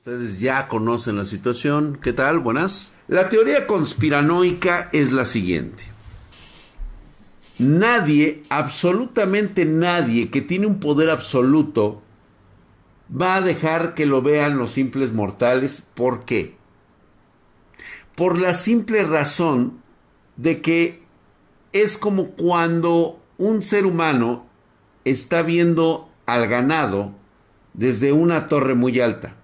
Ustedes ya conocen la situación. ¿Qué tal? Buenas. La teoría conspiranoica es la siguiente. Nadie, absolutamente nadie que tiene un poder absoluto va a dejar que lo vean los simples mortales. ¿Por qué? Por la simple razón de que es como cuando un ser humano está viendo al ganado desde una torre muy alta.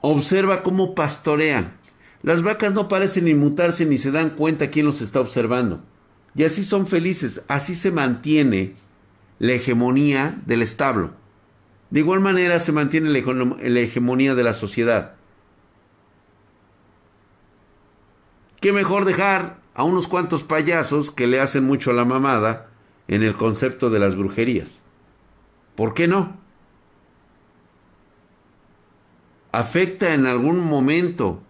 Observa cómo pastorean. Las vacas no parecen inmutarse ni se dan cuenta quién los está observando. Y así son felices, así se mantiene la hegemonía del establo. De igual manera se mantiene la hegemonía de la sociedad. ¿Qué mejor dejar a unos cuantos payasos que le hacen mucho la mamada en el concepto de las brujerías? ¿Por qué no? ¿Afecta en algún momento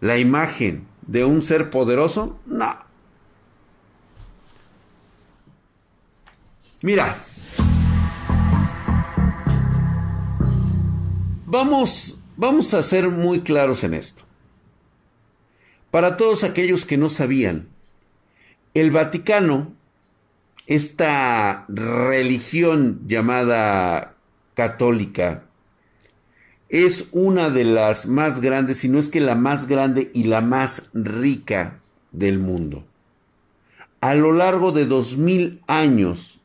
la imagen de un ser poderoso? No. Mira, vamos, vamos a ser muy claros en esto. Para todos aquellos que no sabían, el Vaticano, esta religión llamada católica, es una de las más grandes, si no es que la más grande y la más rica del mundo. A lo largo de dos mil años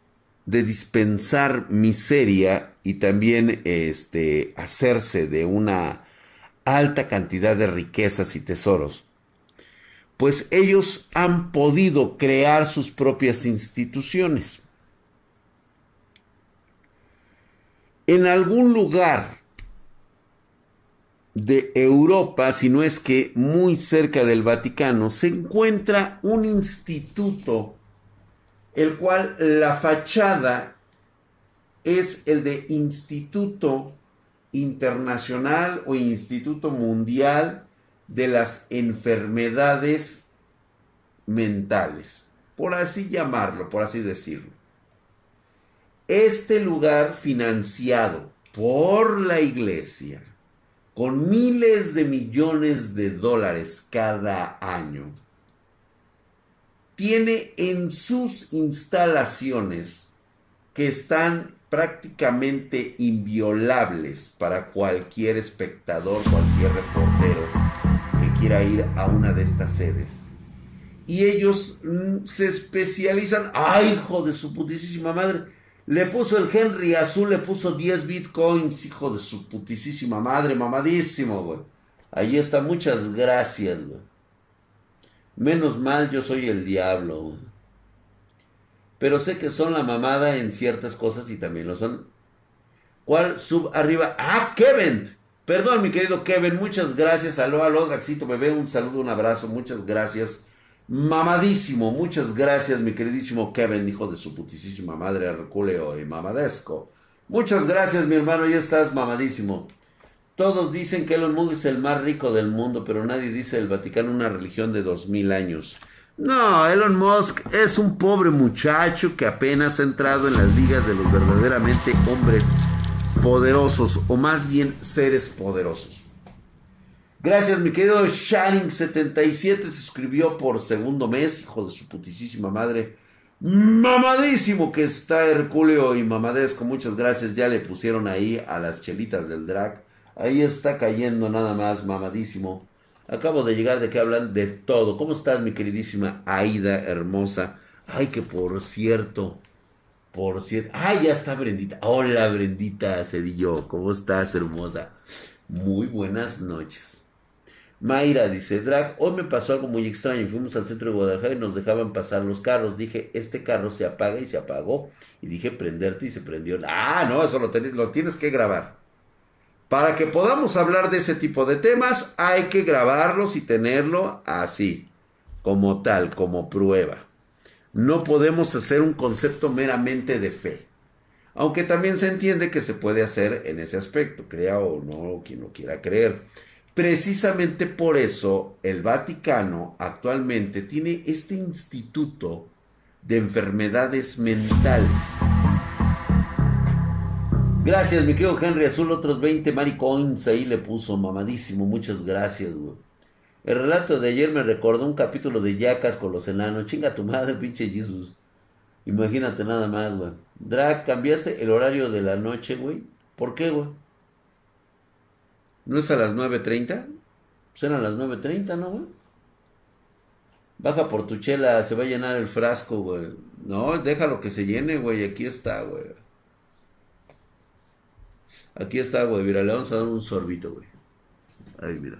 de dispensar miseria y también este, hacerse de una alta cantidad de riquezas y tesoros, pues ellos han podido crear sus propias instituciones. En algún lugar de Europa, si no es que muy cerca del Vaticano, se encuentra un instituto, el cual la fachada es el de Instituto Internacional o Instituto Mundial de las Enfermedades Mentales, por así llamarlo, por así decirlo. Este lugar financiado por la iglesia, con miles de millones de dólares cada año, tiene en sus instalaciones que están prácticamente inviolables para cualquier espectador, cualquier reportero que quiera ir a una de estas sedes. Y ellos mm, se especializan, ¡ay, hijo de su putísima madre! Le puso el Henry Azul, le puso 10 bitcoins, hijo de su putísima madre, mamadísimo, güey. Ahí está, muchas gracias, güey. Menos mal yo soy el diablo, güey. Pero sé que son la mamada en ciertas cosas y también lo son. ¿Cuál sub arriba? Ah, Kevin. Perdón, mi querido Kevin, muchas gracias. Aló, aló, Draxito, bebé, un saludo, un abrazo, muchas gracias. Mamadísimo, muchas gracias, mi queridísimo Kevin, hijo de su putísima madre, Herculeo y mamadesco. Muchas gracias, mi hermano, ya estás mamadísimo. Todos dicen que Elon Musk es el más rico del mundo, pero nadie dice el Vaticano una religión de dos mil años. No, Elon Musk es un pobre muchacho que apenas ha entrado en las ligas de los verdaderamente hombres poderosos, o más bien seres poderosos. Gracias, mi querido Shining77 se suscribió por segundo mes, hijo de su putísima madre. Mamadísimo que está Herculeo y Mamadesco, muchas gracias. Ya le pusieron ahí a las chelitas del drag. Ahí está cayendo nada más, mamadísimo. Acabo de llegar de que hablan de todo. ¿Cómo estás, mi queridísima Aida hermosa? Ay, que por cierto, por cierto. Ay, ya está Brendita. Hola, Brendita Cedillo. ¿Cómo estás, hermosa? Muy buenas noches. Mayra dice, Drag, hoy me pasó algo muy extraño. Fuimos al centro de Guadalajara y nos dejaban pasar los carros. Dije, este carro se apaga y se apagó. Y dije, prenderte y se prendió. Ah, no, eso lo, lo tienes que grabar. Para que podamos hablar de ese tipo de temas, hay que grabarlos y tenerlo así, como tal, como prueba. No podemos hacer un concepto meramente de fe. Aunque también se entiende que se puede hacer en ese aspecto, crea o no, quien lo quiera creer. Precisamente por eso el Vaticano actualmente tiene este instituto de enfermedades mentales. Gracias, mi querido Henry Azul. Otros 20 maricoins ahí le puso mamadísimo. Muchas gracias, güey. El relato de ayer me recordó un capítulo de Yacas con los enanos. Chinga tu madre, pinche Jesus. Imagínate nada más, güey. Drag, ¿cambiaste el horario de la noche, güey? ¿Por qué, güey? ¿No es a las 9.30? Pues eran las 9.30, ¿no, güey? Baja por tu chela, se va a llenar el frasco, güey. No, déjalo que se llene, güey. Aquí está, güey. Aquí está, güey. Mira, le vamos a dar un sorbito, güey. Ahí, mira.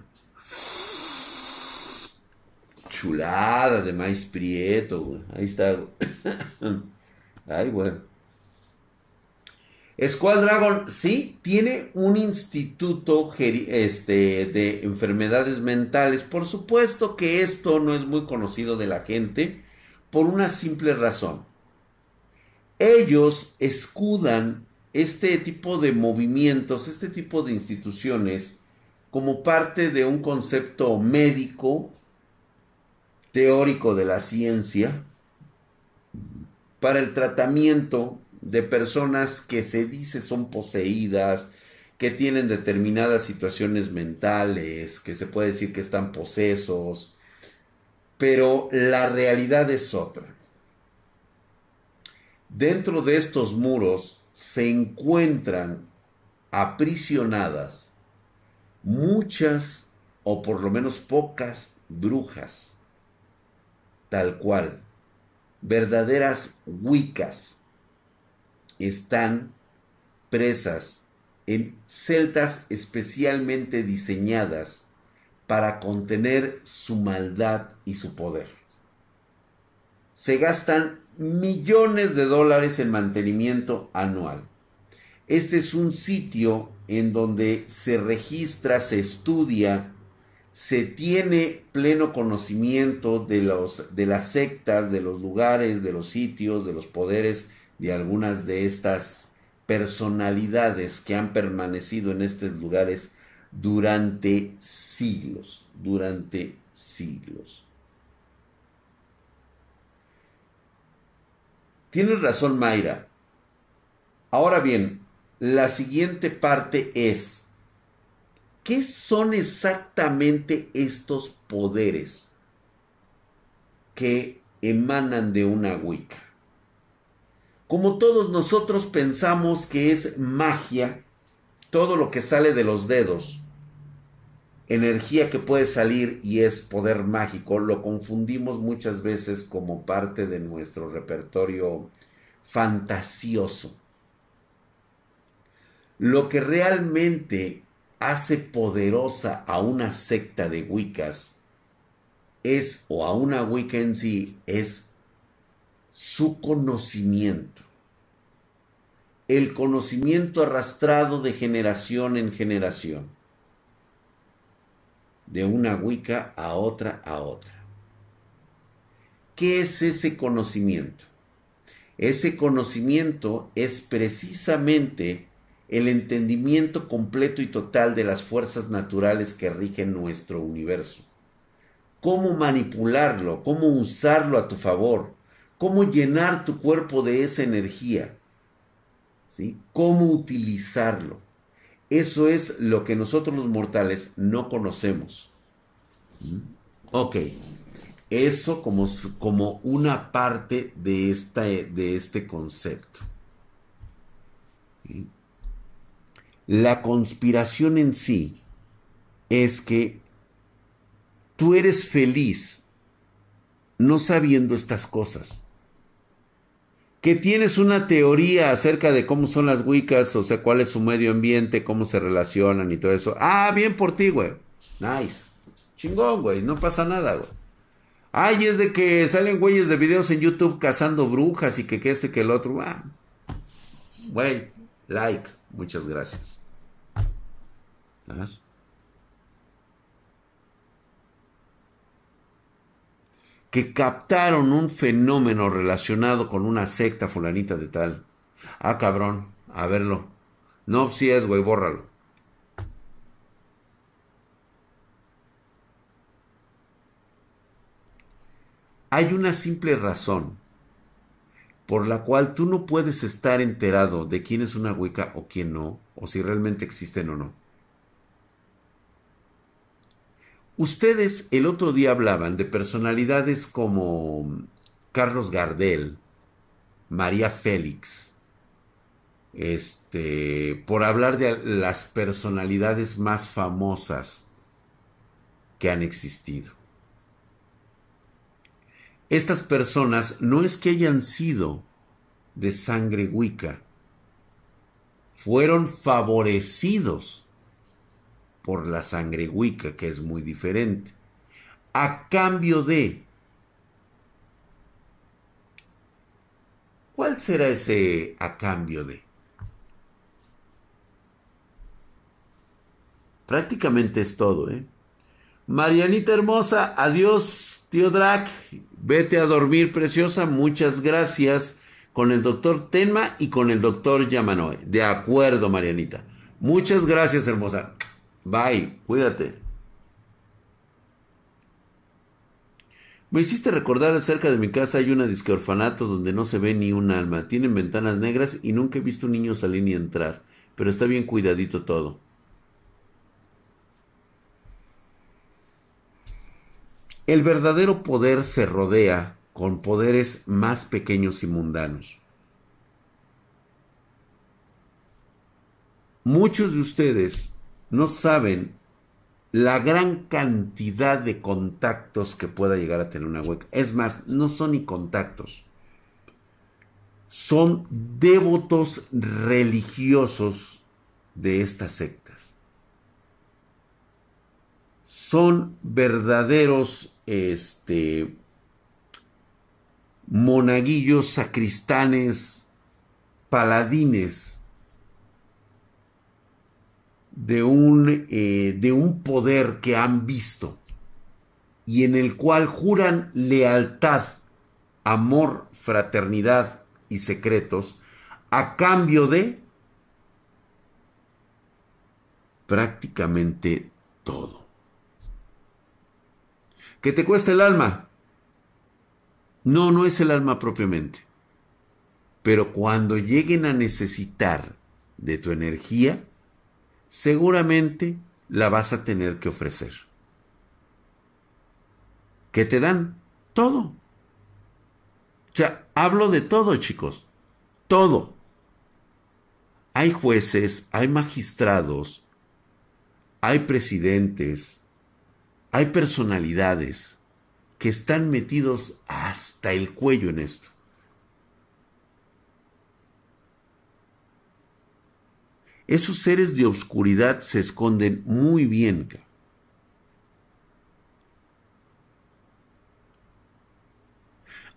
Chulada de maíz prieto, güey. Ahí está, güey. Ay, güey. Squad Dragon, sí, tiene un instituto este, de enfermedades mentales. Por supuesto que esto no es muy conocido de la gente por una simple razón. Ellos escudan este tipo de movimientos, este tipo de instituciones, como parte de un concepto médico, teórico de la ciencia, para el tratamiento de personas que se dice son poseídas, que tienen determinadas situaciones mentales, que se puede decir que están posesos, pero la realidad es otra. Dentro de estos muros se encuentran aprisionadas muchas o por lo menos pocas brujas, tal cual, verdaderas wicas, están presas en celdas especialmente diseñadas para contener su maldad y su poder. Se gastan millones de dólares en mantenimiento anual. Este es un sitio en donde se registra, se estudia, se tiene pleno conocimiento de, los, de las sectas, de los lugares, de los sitios, de los poderes de algunas de estas personalidades que han permanecido en estos lugares durante siglos, durante siglos. Tienes razón, Mayra. Ahora bien, la siguiente parte es, ¿qué son exactamente estos poderes que emanan de una Wicca? Como todos nosotros pensamos que es magia, todo lo que sale de los dedos, energía que puede salir y es poder mágico, lo confundimos muchas veces como parte de nuestro repertorio fantasioso. Lo que realmente hace poderosa a una secta de Wiccas es, o a una Wicca en sí, es su conocimiento. El conocimiento arrastrado de generación en generación de una Wicca a otra a otra. ¿Qué es ese conocimiento? Ese conocimiento es precisamente el entendimiento completo y total de las fuerzas naturales que rigen nuestro universo. Cómo manipularlo, cómo usarlo a tu favor, cómo llenar tu cuerpo de esa energía, ¿sí? cómo utilizarlo. Eso es lo que nosotros los mortales no conocemos. ¿Mm? Ok. Eso como, como una parte de, esta, de este concepto. La conspiración en sí es que tú eres feliz no sabiendo estas cosas que tienes una teoría acerca de cómo son las Wiccas, o sea, cuál es su medio ambiente, cómo se relacionan y todo eso. Ah, bien por ti, güey. Nice. Chingón, güey. No pasa nada, güey. Ay, es de que salen güeyes de videos en YouTube cazando brujas y que, que este que el otro. Ah. Güey, like. Muchas gracias. ¿Sabes? Que captaron un fenómeno relacionado con una secta fulanita de tal. Ah, cabrón, a verlo. No, si es, güey, bórralo. Hay una simple razón. por la cual tú no puedes estar enterado de quién es una Wicca o quién no, o si realmente existen o no. Ustedes el otro día hablaban de personalidades como Carlos Gardel, María Félix, este, por hablar de las personalidades más famosas que han existido. Estas personas no es que hayan sido de sangre wicca, fueron favorecidos por la sangre wicca, que es muy diferente. A cambio de... ¿Cuál será ese a cambio de? Prácticamente es todo, ¿eh? Marianita hermosa, adiós, tío Drac. Vete a dormir, preciosa. Muchas gracias. Con el doctor Tenma y con el doctor Yamanoe. De acuerdo, Marianita. Muchas gracias, hermosa. Bye, cuídate. Me hiciste recordar cerca de mi casa hay una disque orfanato donde no se ve ni un alma. Tienen ventanas negras y nunca he visto un niño salir ni entrar. Pero está bien cuidadito todo. El verdadero poder se rodea con poderes más pequeños y mundanos. Muchos de ustedes no saben la gran cantidad de contactos que pueda llegar a tener una web. Es más, no son ni contactos. Son devotos religiosos de estas sectas. Son verdaderos este, monaguillos, sacristanes, paladines de un, eh, de un poder que han visto y en el cual juran lealtad, amor, fraternidad y secretos a cambio de prácticamente todo. ¿Que te cuesta el alma? No, no es el alma propiamente. Pero cuando lleguen a necesitar de tu energía, seguramente la vas a tener que ofrecer. ¿Qué te dan? Todo. O sea, hablo de todo, chicos. Todo. Hay jueces, hay magistrados, hay presidentes, hay personalidades que están metidos hasta el cuello en esto. Esos seres de oscuridad se esconden muy bien.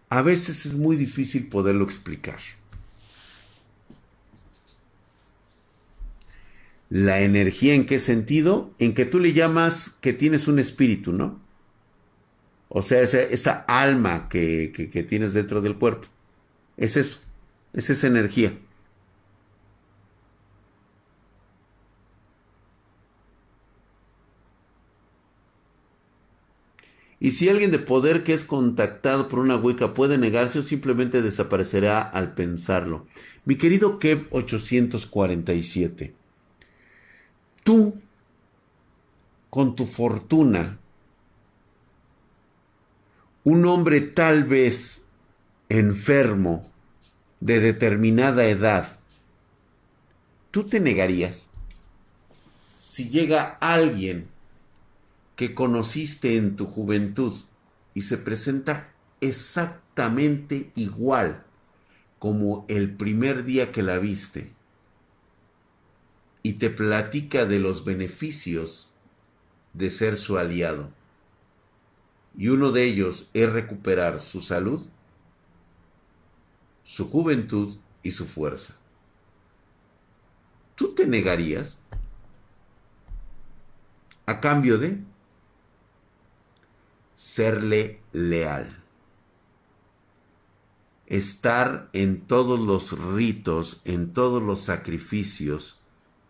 A veces es muy difícil poderlo explicar. La energía en qué sentido? En que tú le llamas que tienes un espíritu, ¿no? O sea, esa, alma que, que tienes dentro del cuerpo. Es eso, es esa energía. Y si alguien de poder que es contactado por una hueca puede negarse o simplemente desaparecerá al pensarlo. Mi querido Kev 847 tú, con tu fortuna, un hombre tal vez enfermo de determinada edad, tú te negarías si llega alguien que conociste en tu juventud y se presenta exactamente igual como el primer día que la viste y te platica de los beneficios de ser su aliado. Y uno de ellos es recuperar su salud, su juventud y su fuerza. ¿Tú te negarías a cambio de serle leal? Estar en todos los ritos, en todos los sacrificios,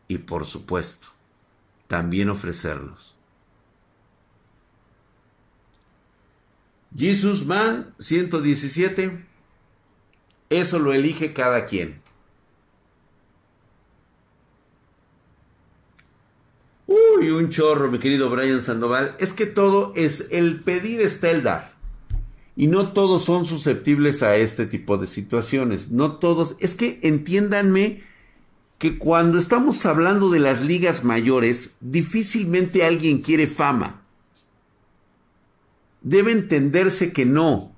y por supuesto, también ofrecerlos. Jesus Man 117. Eso lo elige cada quien. Uy, un chorro, mi querido Brian Sandoval. Es que todo es el pedir está el dar. Y no todos son susceptibles a este tipo de situaciones. No todos. Es que entiéndanme que cuando estamos hablando de las ligas mayores, difícilmente alguien quiere fama. Debe entenderse que no.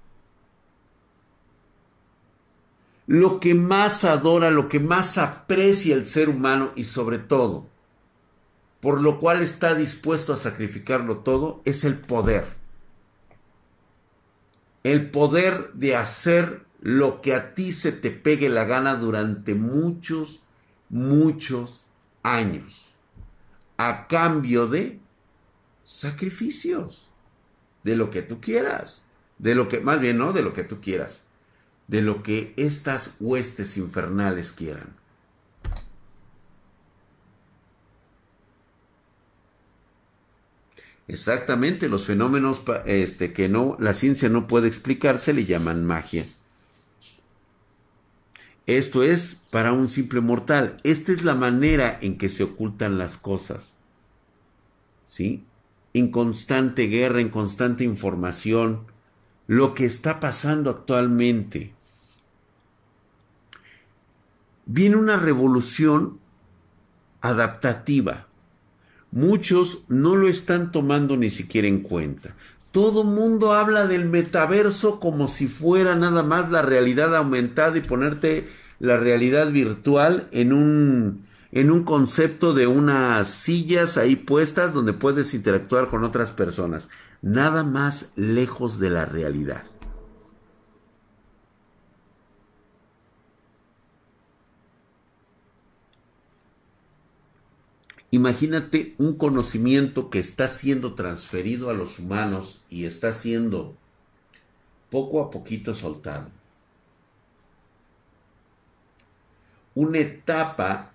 Lo que más adora, lo que más aprecia el ser humano y sobre todo, por lo cual está dispuesto a sacrificarlo todo, es el poder el poder de hacer lo que a ti se te pegue la gana durante muchos, muchos años, a cambio de sacrificios, de lo que tú quieras, de lo que, más bien no, de lo que tú quieras, de lo que estas huestes infernales quieran. Exactamente, los fenómenos este, que no, la ciencia no puede explicar se le llaman magia. Esto es para un simple mortal. Esta es la manera en que se ocultan las cosas. ¿Sí? En constante guerra, en constante información. Lo que está pasando actualmente. Viene una revolución adaptativa muchos no lo están tomando ni siquiera en cuenta. Todo mundo habla del metaverso como si fuera nada más la realidad aumentada y ponerte la realidad virtual en un, en un concepto de unas sillas ahí puestas donde puedes interactuar con otras personas. Nada más lejos de la realidad. Imagínate un conocimiento que está siendo transferido a los humanos y está siendo poco a poquito soltado. Una etapa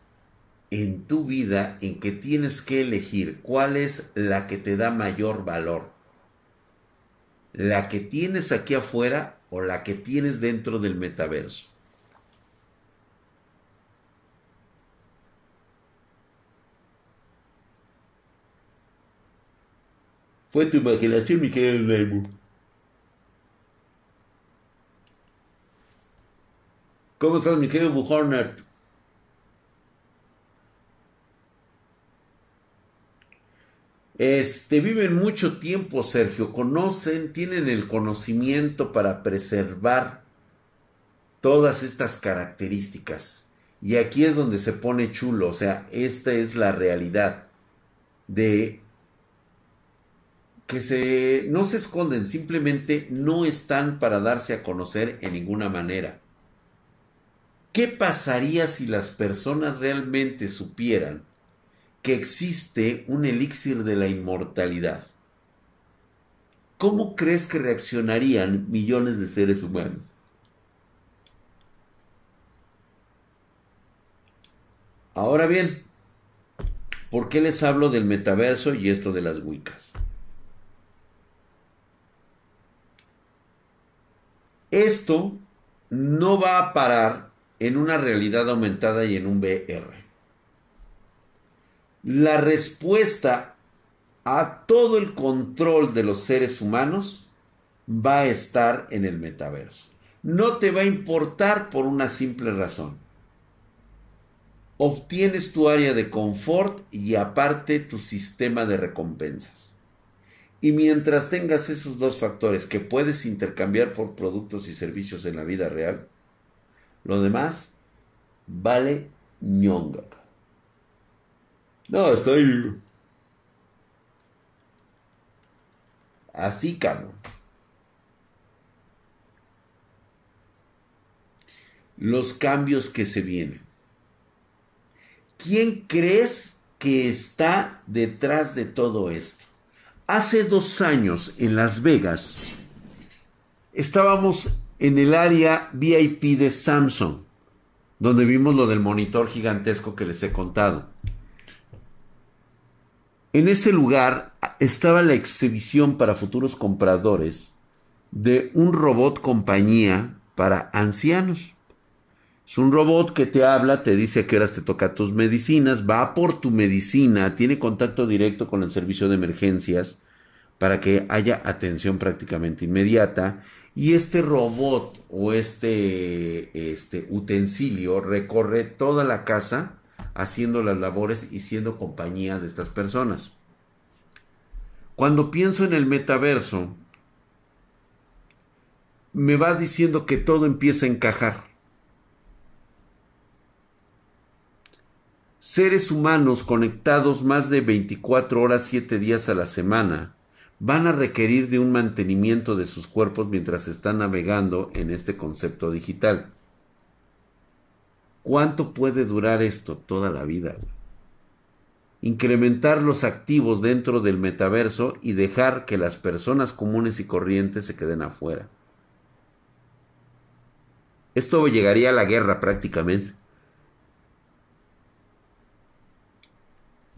en tu vida en que tienes que elegir cuál es la que te da mayor valor. La que tienes aquí afuera o la que tienes dentro del metaverso. Fue tu imaginación, mi querido Nemo. ¿Cómo estás, mi querido? Este, viven mucho tiempo, Sergio, conocen, tienen el conocimiento para preservar todas estas características. Y aquí es donde se pone chulo, o sea, esta es la realidad de que se, no se esconden, simplemente no están para darse a conocer en ninguna manera. ¿Qué pasaría si las personas realmente supieran que existe un elixir de la inmortalidad? ¿Cómo crees que reaccionarían millones de seres humanos? Ahora bien, ¿por qué les hablo del metaverso y esto de las Wiccas? Esto no va a parar en una realidad aumentada y en un VR. La respuesta a todo el control de los seres humanos va a estar en el metaverso. No te va a importar por una simple razón. Obtienes tu área de confort y aparte tu sistema de recompensas. Y mientras tengas esos dos factores que puedes intercambiar por productos y servicios en la vida real, lo demás vale ñonga. No, estoy... Así, cabrón. Los cambios que se vienen. ¿Quién crees que está detrás de todo esto? Hace dos años en Las Vegas estábamos en el área VIP de Samsung, donde vimos lo del monitor gigantesco que les he contado. En ese lugar estaba la exhibición para futuros compradores de un robot compañía para ancianos. Es un robot que te habla, te dice a qué horas te toca tus medicinas, va por tu medicina, tiene contacto directo con el servicio de emergencias para que haya atención prácticamente inmediata. Y este robot o este, este utensilio recorre toda la casa haciendo las labores y siendo compañía de estas personas. Cuando pienso en el metaverso, me va diciendo que todo empieza a encajar. Seres humanos conectados más de 24 horas 7 días a la semana van a requerir de un mantenimiento de sus cuerpos mientras están navegando en este concepto digital. ¿Cuánto puede durar esto? Toda la vida. Incrementar los activos dentro del metaverso y dejar que las personas comunes y corrientes se queden afuera. Esto llegaría a la guerra prácticamente.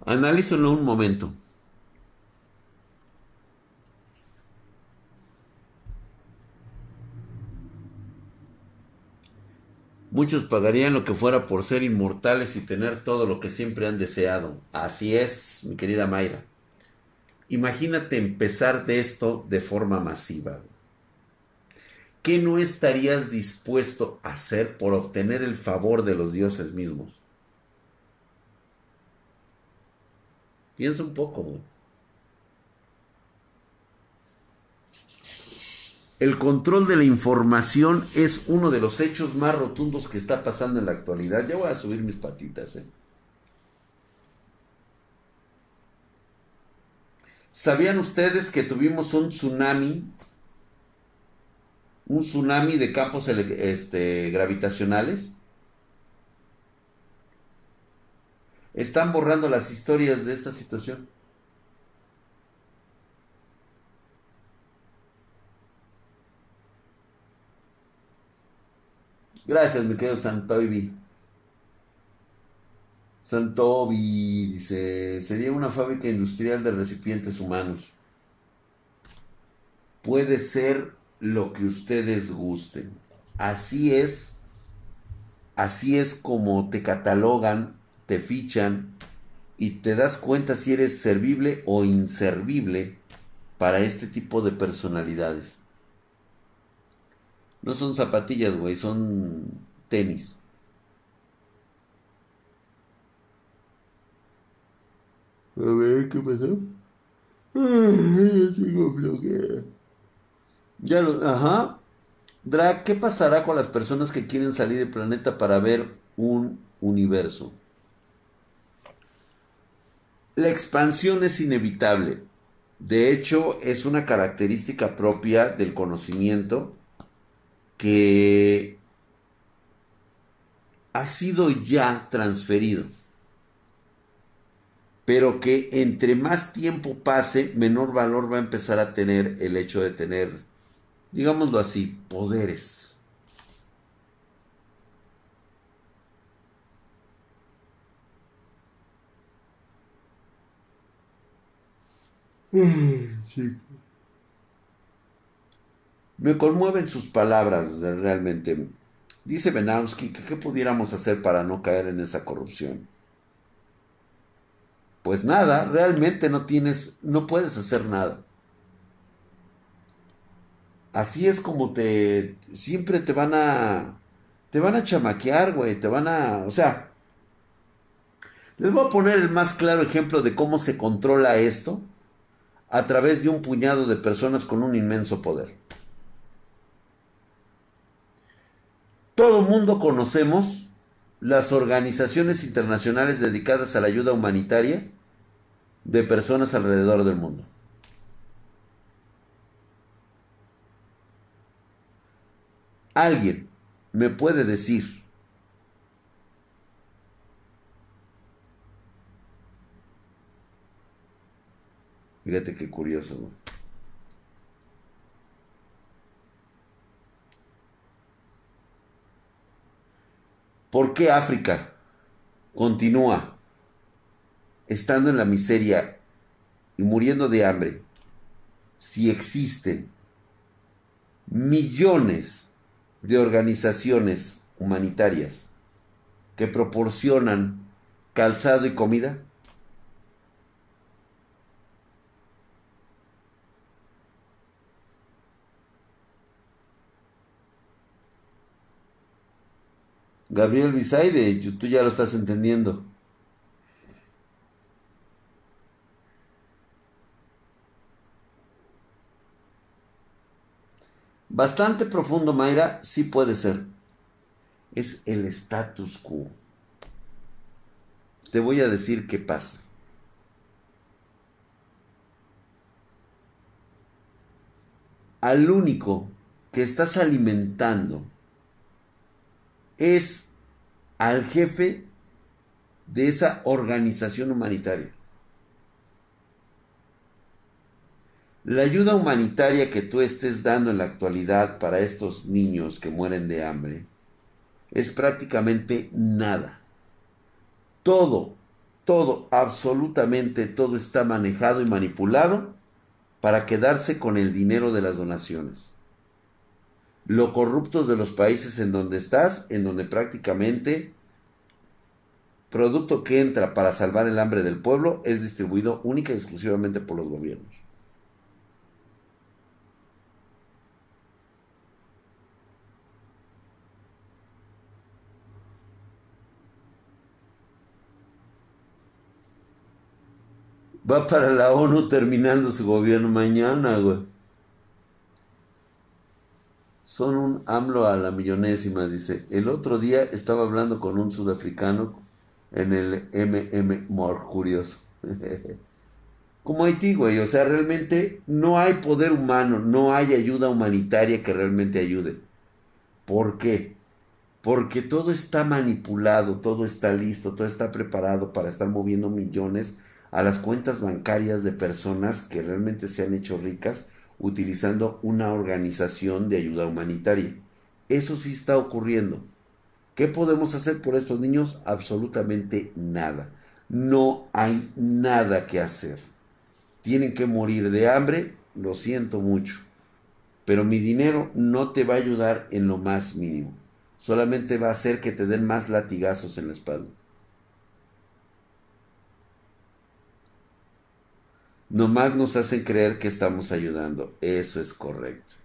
Analízalo un momento. Muchos pagarían lo que fuera por ser inmortales y tener todo lo que siempre han deseado. Así es, mi querida Mayra. Imagínate empezar de esto de forma masiva. ¿Qué no estarías dispuesto a hacer por obtener el favor de los dioses mismos? Piensa un poco, El control de la información es uno de los hechos más rotundos que está pasando en la actualidad. Ya voy a subir mis patitas, ¿eh? ¿Sabían ustedes que tuvimos un tsunami? Un tsunami de campos este, gravitacionales. Están borrando las historias de esta situación. Gracias, mi querido Santoibi. Santobi dice, sería una fábrica industrial de recipientes humanos. Puede ser lo que ustedes gusten. Así es, así es como te catalogan te fichan y te das cuenta si eres servible o inservible para este tipo de personalidades. No son zapatillas, güey, son tenis. A ver, ¿qué pasó? ya sigo floquea. Ya lo, ajá. Drag, ¿qué pasará con las personas que quieren salir del planeta para ver un universo? La expansión es inevitable. De hecho, es una característica propia del conocimiento que ha sido ya transferido. Pero que entre más tiempo pase, menor valor va a empezar a tener el hecho de tener, digámoslo así, poderes. Me conmueven sus palabras realmente. Dice Benowski que qué pudiéramos hacer para no caer en esa corrupción. Pues nada, realmente no tienes, no puedes hacer nada. Así es como te, siempre te van a, te van a chamaquear, güey, te van a, o sea, les voy a poner el más claro ejemplo de cómo se controla esto a través de un puñado de personas con un inmenso poder. Todo mundo conocemos las organizaciones internacionales dedicadas a la ayuda humanitaria de personas alrededor del mundo. ¿Alguien me puede decir Fíjate qué curioso. ¿Por qué África continúa estando en la miseria y muriendo de hambre si existen millones de organizaciones humanitarias que proporcionan calzado y comida? Gabriel Bisaide, tú ya lo estás entendiendo. Bastante profundo, Mayra, sí puede ser. Es el status quo. Te voy a decir qué pasa. Al único que estás alimentando es al jefe de esa organización humanitaria. La ayuda humanitaria que tú estés dando en la actualidad para estos niños que mueren de hambre es prácticamente nada. Todo, todo, absolutamente todo está manejado y manipulado para quedarse con el dinero de las donaciones lo corruptos de los países en donde estás, en donde prácticamente producto que entra para salvar el hambre del pueblo es distribuido única y exclusivamente por los gobiernos. Va para la ONU terminando su gobierno mañana, güey. Son un AMLO a la millonésima, dice. El otro día estaba hablando con un sudafricano en el MM More, curioso. Como Haití, güey. O sea, realmente no hay poder humano, no hay ayuda humanitaria que realmente ayude. ¿Por qué? Porque todo está manipulado, todo está listo, todo está preparado para estar moviendo millones a las cuentas bancarias de personas que realmente se han hecho ricas utilizando una organización de ayuda humanitaria. Eso sí está ocurriendo. ¿Qué podemos hacer por estos niños? Absolutamente nada. No hay nada que hacer. Tienen que morir de hambre, lo siento mucho. Pero mi dinero no te va a ayudar en lo más mínimo. Solamente va a hacer que te den más latigazos en la espalda. Nomás nos hacen creer que estamos ayudando. Eso es correcto.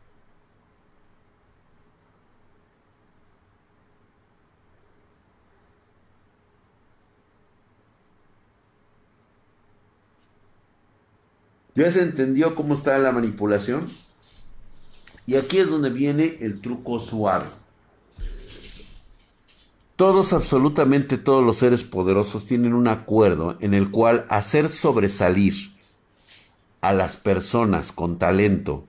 ¿Ya se entendió cómo está la manipulación? Y aquí es donde viene el truco suave. Todos, absolutamente todos los seres poderosos tienen un acuerdo en el cual hacer sobresalir a las personas con talento,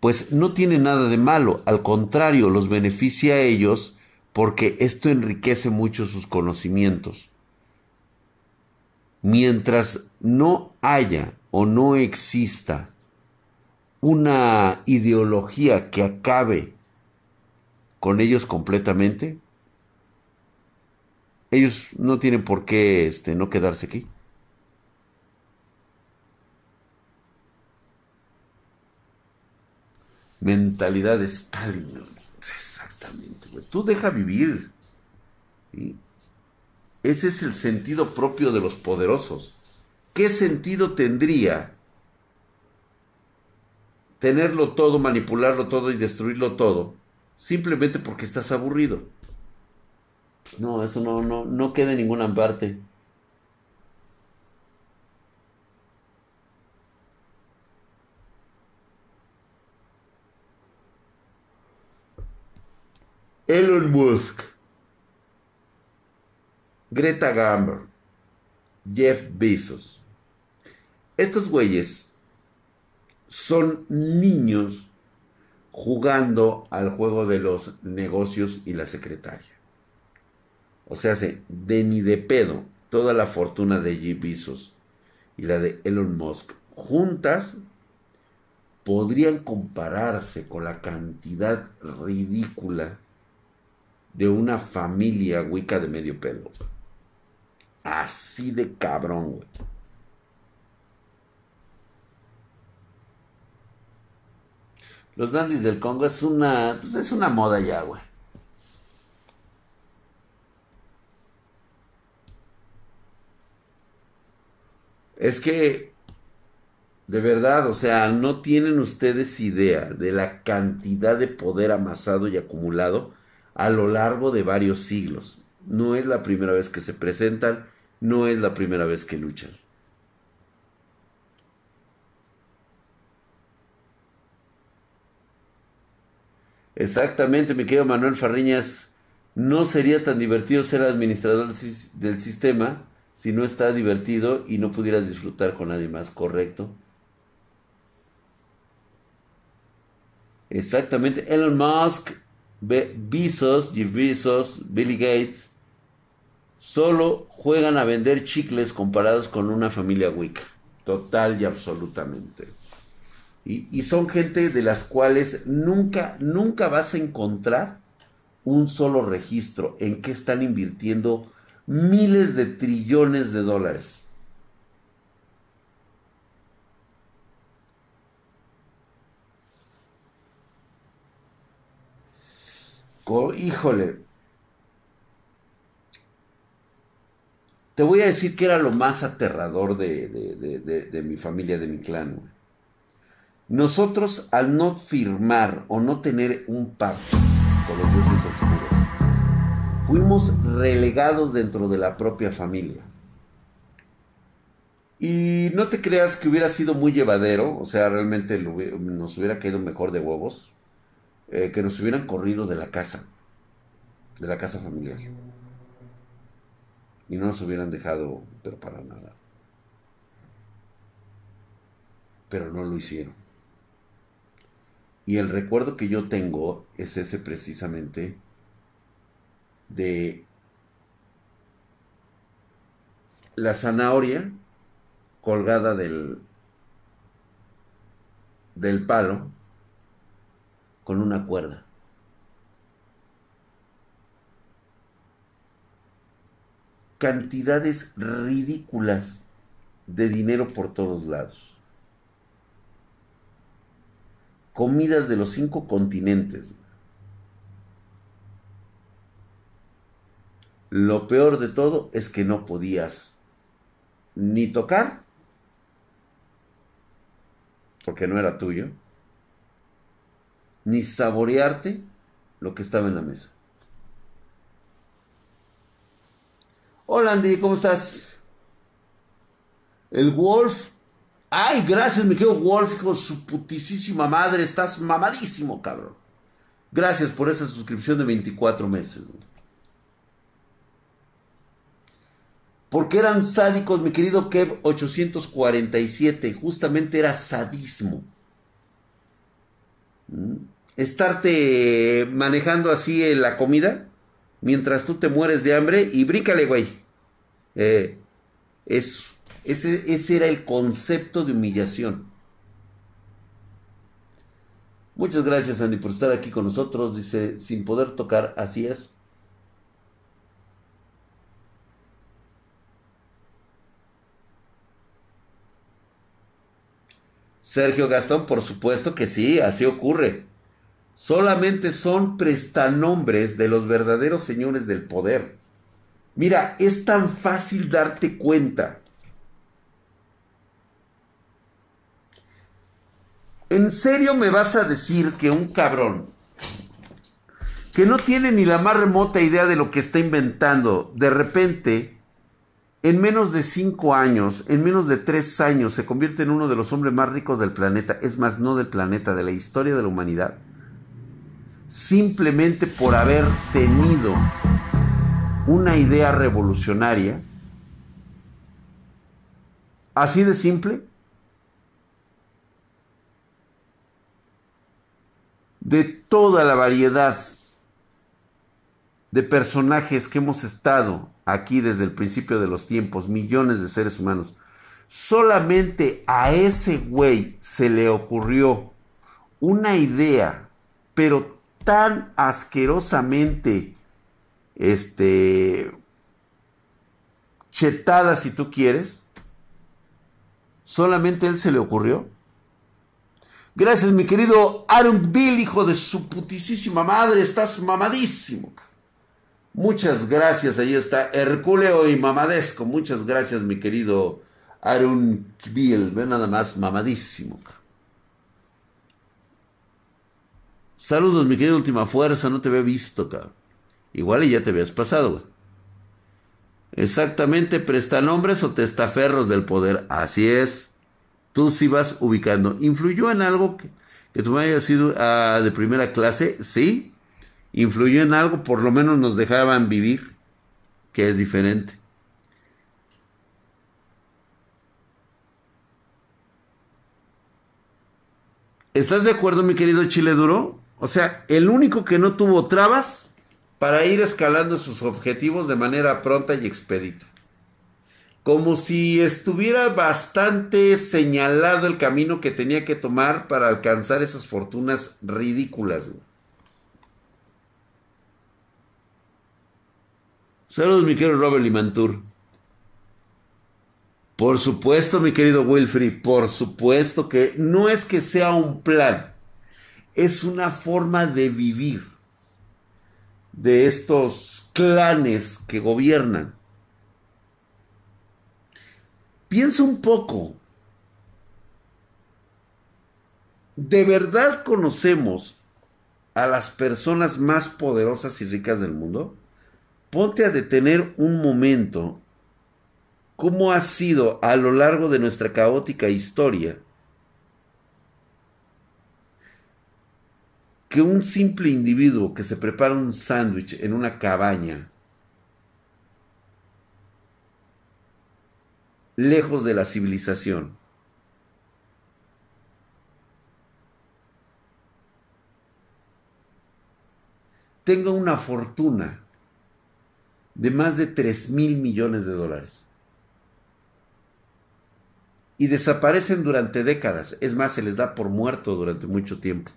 pues no tiene nada de malo, al contrario, los beneficia a ellos porque esto enriquece mucho sus conocimientos. Mientras no haya o no exista una ideología que acabe con ellos completamente, ellos no tienen por qué este, no quedarse aquí. Mentalidad de Stalin. Exactamente, Tú deja vivir. Ese es el sentido propio de los poderosos. ¿Qué sentido tendría tenerlo todo, manipularlo todo y destruirlo todo simplemente porque estás aburrido? No, eso no, no, no queda en ninguna parte. Elon Musk, Greta Garber, Jeff Bezos. Estos güeyes son niños jugando al juego de los negocios y la secretaria. O sea, de ni de pedo toda la fortuna de Jeff Bezos y la de Elon Musk juntas podrían compararse con la cantidad ridícula de una familia Wicca de medio pelo. Así de cabrón, güey. Los dandis del Congo es una, pues es una moda ya, güey. Es que, de verdad, o sea, no tienen ustedes idea de la cantidad de poder amasado y acumulado a lo largo de varios siglos. No es la primera vez que se presentan, no es la primera vez que luchan. Exactamente, mi querido Manuel Farriñas. No sería tan divertido ser administrador del sistema si no está divertido y no pudieras disfrutar con nadie más, ¿correcto? Exactamente. Elon Musk, Bezos, Jeff Bezos, Billy Gates, solo juegan a vender chicles comparados con una familia Wick. Total y absolutamente. Y, son gente de las cuales nunca, nunca vas a encontrar un solo registro en que están invirtiendo miles de trillones de dólares. Híjole. Te voy a decir que era lo más aterrador de, de mi familia, de mi clan. Nosotros al no firmar o no tener un pacto con los dioses oscuros, fuimos relegados dentro de la propia familia. Y no te creas que hubiera sido muy llevadero, o sea, realmente nos hubiera caído mejor de huevos, eh, que nos hubieran corrido de la casa, de la casa familiar. Y no nos hubieran dejado, pero para nada. Pero no lo hicieron. Y el recuerdo que yo tengo es ese precisamente de la zanahoria colgada del, del palo con una cuerda. Cantidades ridículas de dinero por todos lados. comidas de los cinco continentes. Lo peor de todo es que no podías ni tocar, porque no era tuyo, ni saborearte lo que estaba en la mesa. Hola Andy, ¿cómo estás? El Wolf Ay, gracias, mi querido Wolf, hijo su putisísima madre. Estás mamadísimo, cabrón. Gracias por esa suscripción de 24 meses. Porque eran sádicos, mi querido Kev 847. Justamente era sadismo. ¿Mm? Estarte manejando así la comida mientras tú te mueres de hambre y brícale, güey. Eh, es ese, era el concepto de humillación. Muchas gracias, Andy, por estar aquí con nosotros. Dice, sin poder tocar, así es. Sergio Gastón, por supuesto que sí, así ocurre. Solamente son prestanombres de los verdaderos señores del poder. Mira, es tan fácil darte cuenta ¿En serio me vas a decir que un cabrón que no tiene ni la más remota idea de lo que está inventando, de repente, en menos de cinco años, en menos de tres años, se convierte en uno de los hombres más ricos del planeta, es más, no del planeta, de la historia de la humanidad, simplemente por haber tenido una idea revolucionaria, así de simple, de toda la variedad de personajes que hemos estado aquí desde el principio de los tiempos, millones de seres humanos, solamente a ese güey se le ocurrió una idea, pero tan asquerosamente, este, chetada si tú quieres, solamente él se le ocurrió Gracias, mi querido Aaron Bill, hijo de su putisísima madre. Estás mamadísimo. Muchas gracias. Ahí está Herculeo y Mamadesco. Muchas gracias, mi querido Aaron Kbil, ve nada más, mamadísimo. Saludos, mi querido Última Fuerza, no te había visto, cabrón. Igual y ya te habías pasado, güey. Exactamente, prestanombres o testaferros del poder. Así es. Tú sí vas ubicando. ¿Influyó en algo que, que tú hayas sido ah, de primera clase? Sí. ¿Influyó en algo? Por lo menos nos dejaban vivir, que es diferente. ¿Estás de acuerdo, mi querido Chile Duro? O sea, el único que no tuvo trabas para ir escalando sus objetivos de manera pronta y expedita. Como si estuviera bastante señalado el camino que tenía que tomar para alcanzar esas fortunas ridículas. Saludos, mi querido Robert Limantur. Por supuesto, mi querido Wilfrey, por supuesto que no es que sea un plan, es una forma de vivir de estos clanes que gobiernan. Piensa un poco. ¿De verdad conocemos a las personas más poderosas y ricas del mundo? Ponte a detener un momento cómo ha sido a lo largo de nuestra caótica historia que un simple individuo que se prepara un sándwich en una cabaña, lejos de la civilización, tenga una fortuna de más de 3 mil millones de dólares. Y desaparecen durante décadas. Es más, se les da por muerto durante mucho tiempo.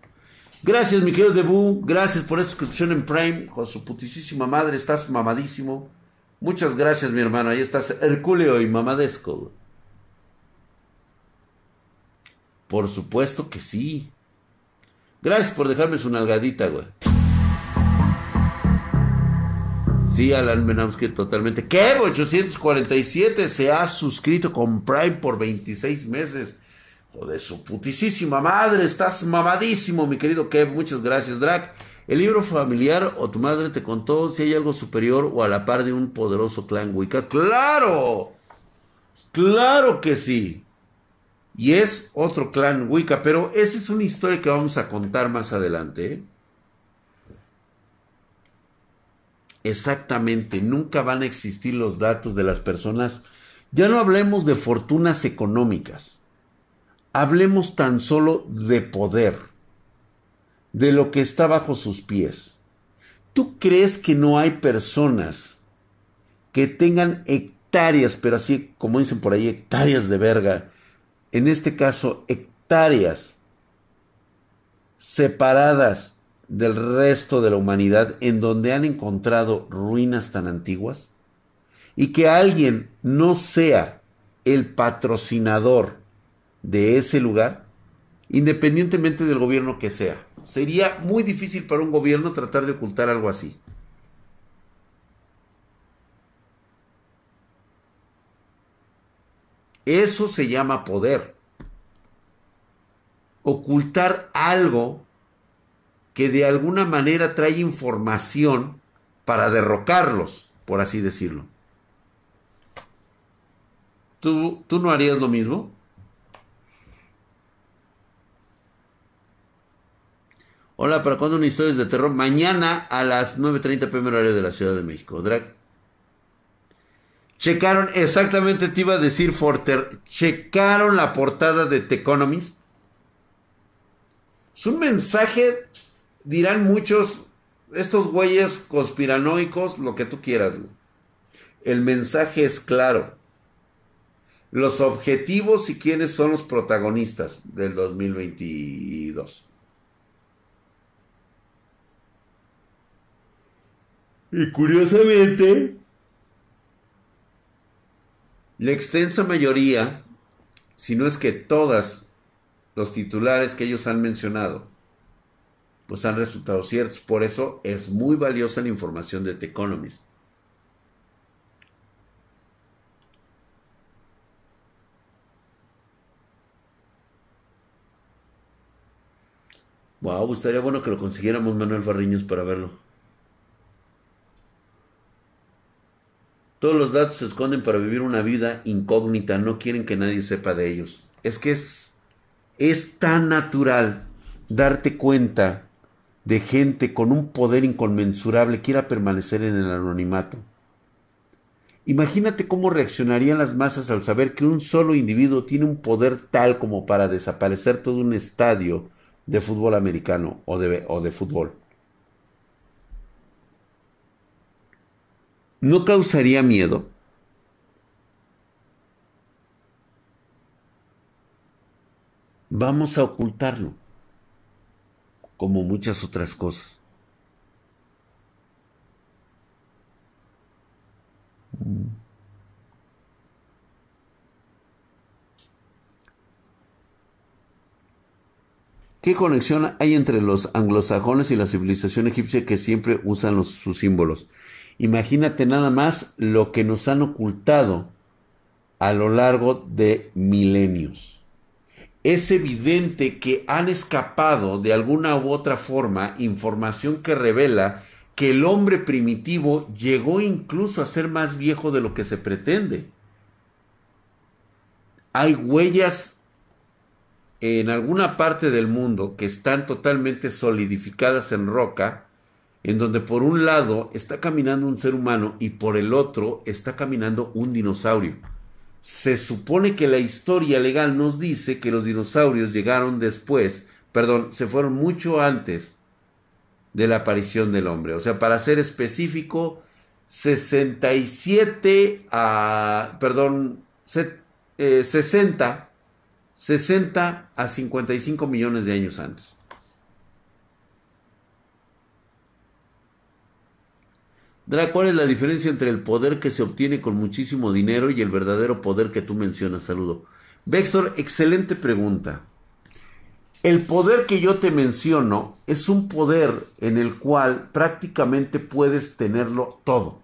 Gracias, mi querido Debu. Gracias por esa suscripción en Prime. Con su putísima madre, estás mamadísimo. Muchas gracias, mi hermano. Ahí estás, Herculeo y mamadesco. Por supuesto que sí. Gracias por dejarme su nalgadita, güey. Sí, Alan Menamsky, totalmente. ¿Qué? 847 se ha suscrito con Prime por 26 meses. Joder, su putísima madre, estás mamadísimo, mi querido Kev. Muchas gracias, Drac. ¿El libro familiar o tu madre te contó si hay algo superior o a la par de un poderoso clan Wicca? ¡Claro! ¡Claro que sí! Y es otro clan Wicca, pero esa es una historia que vamos a contar más adelante. ¿eh? Exactamente, nunca van a existir los datos de las personas. Ya no hablemos de fortunas económicas. Hablemos tan solo de poder, de lo que está bajo sus pies. ¿Tú crees que no hay personas que tengan hectáreas, pero así como dicen por ahí, hectáreas de verga, en este caso hectáreas separadas del resto de la humanidad en donde han encontrado ruinas tan antiguas? Y que alguien no sea el patrocinador de ese lugar, independientemente del gobierno que sea. Sería muy difícil para un gobierno tratar de ocultar algo así. Eso se llama poder. Ocultar algo que de alguna manera trae información para derrocarlos, por así decirlo. ¿Tú, tú no harías lo mismo? Hola, ¿para cuándo una historia de terror? Mañana a las 9.30 pm horario de la Ciudad de México. Drag. Checaron, exactamente te iba a decir Forter, checaron la portada de The Economist. Es un mensaje dirán muchos, estos güeyes conspiranoicos, lo que tú quieras. El mensaje es claro. Los objetivos y quiénes son los protagonistas del 2022. Y curiosamente, la extensa mayoría, si no es que todas los titulares que ellos han mencionado, pues han resultado ciertos. Por eso es muy valiosa la información de The Economist. Wow, estaría bueno que lo consiguiéramos Manuel Barriños para verlo. Todos los datos se esconden para vivir una vida incógnita, no quieren que nadie sepa de ellos. Es que es, es tan natural darte cuenta de gente con un poder inconmensurable quiera permanecer en el anonimato. Imagínate cómo reaccionarían las masas al saber que un solo individuo tiene un poder tal como para desaparecer todo un estadio de fútbol americano o de, o de fútbol. ¿No causaría miedo? Vamos a ocultarlo, como muchas otras cosas. ¿Qué conexión hay entre los anglosajones y la civilización egipcia que siempre usan sus símbolos? Imagínate nada más lo que nos han ocultado a lo largo de milenios. Es evidente que han escapado de alguna u otra forma información que revela que el hombre primitivo llegó incluso a ser más viejo de lo que se pretende. Hay huellas en alguna parte del mundo que están totalmente solidificadas en roca en donde por un lado está caminando un ser humano y por el otro está caminando un dinosaurio. Se supone que la historia legal nos dice que los dinosaurios llegaron después, perdón, se fueron mucho antes de la aparición del hombre. O sea, para ser específico, 67 a, perdón, 60, 60 eh, a 55 millones de años antes. ¿Cuál es la diferencia entre el poder que se obtiene con muchísimo dinero y el verdadero poder que tú mencionas? Saludo. Vextor, excelente pregunta. El poder que yo te menciono es un poder en el cual prácticamente puedes tenerlo todo,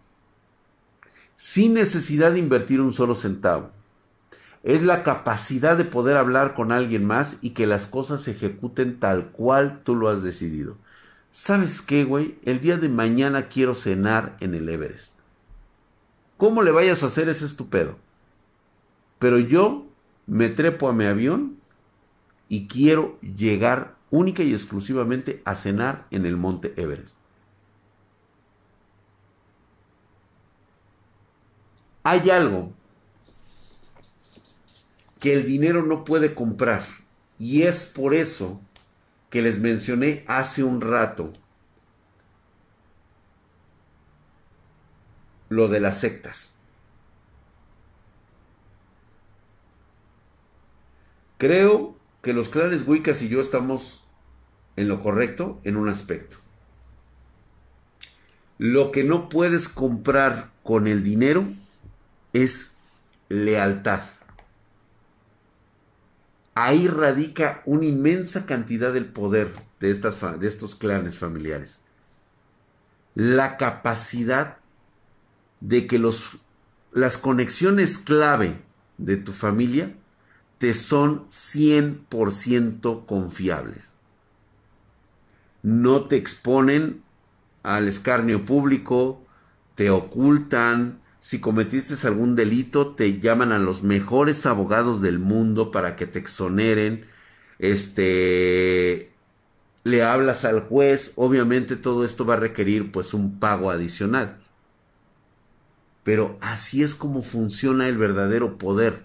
sin necesidad de invertir un solo centavo. Es la capacidad de poder hablar con alguien más y que las cosas se ejecuten tal cual tú lo has decidido. ¿Sabes qué, güey? El día de mañana quiero cenar en el Everest. ¿Cómo le vayas a hacer ese estupendo? Pero yo me trepo a mi avión y quiero llegar única y exclusivamente a cenar en el monte Everest. Hay algo que el dinero no puede comprar y es por eso que les mencioné hace un rato, lo de las sectas. Creo que los clanes Wiccas y yo estamos en lo correcto en un aspecto. Lo que no puedes comprar con el dinero es lealtad ahí radica una inmensa cantidad del poder de, estas, de estos clanes familiares. La capacidad de que los, las conexiones clave de tu familia te son 100% confiables. No te exponen al escarnio público, te ocultan, si cometiste algún delito, te llaman a los mejores abogados del mundo para que te exoneren. Este le hablas al juez, obviamente todo esto va a requerir pues un pago adicional. Pero así es como funciona el verdadero poder.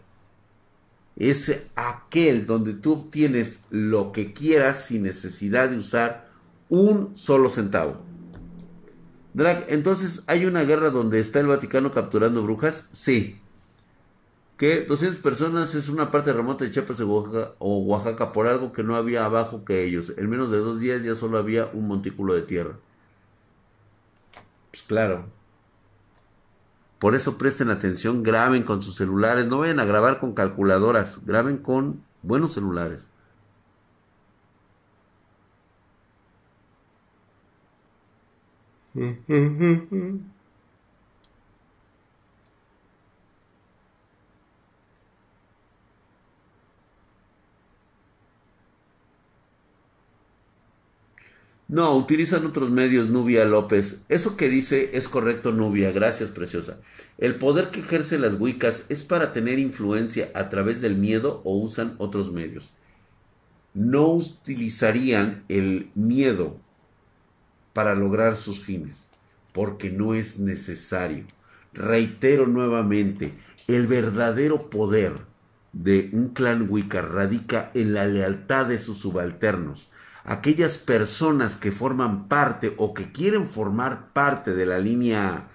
Es aquel donde tú obtienes lo que quieras sin necesidad de usar un solo centavo. Drag, entonces, ¿hay una guerra donde está el Vaticano capturando brujas? Sí. Que 200 personas es una parte remota de Chiapas o Oaxaca por algo que no había abajo que ellos. En menos de dos días ya solo había un montículo de tierra. Pues claro. Por eso presten atención, graben con sus celulares. No vayan a grabar con calculadoras, graben con buenos celulares. No, utilizan otros medios, Nubia López. Eso que dice es correcto, Nubia. Gracias, preciosa. El poder que ejercen las Wiccas es para tener influencia a través del miedo o usan otros medios. No utilizarían el miedo para lograr sus fines, porque no es necesario. Reitero nuevamente, el verdadero poder de un clan Wicca radica en la lealtad de sus subalternos aquellas personas que forman parte o que quieren formar parte de la línea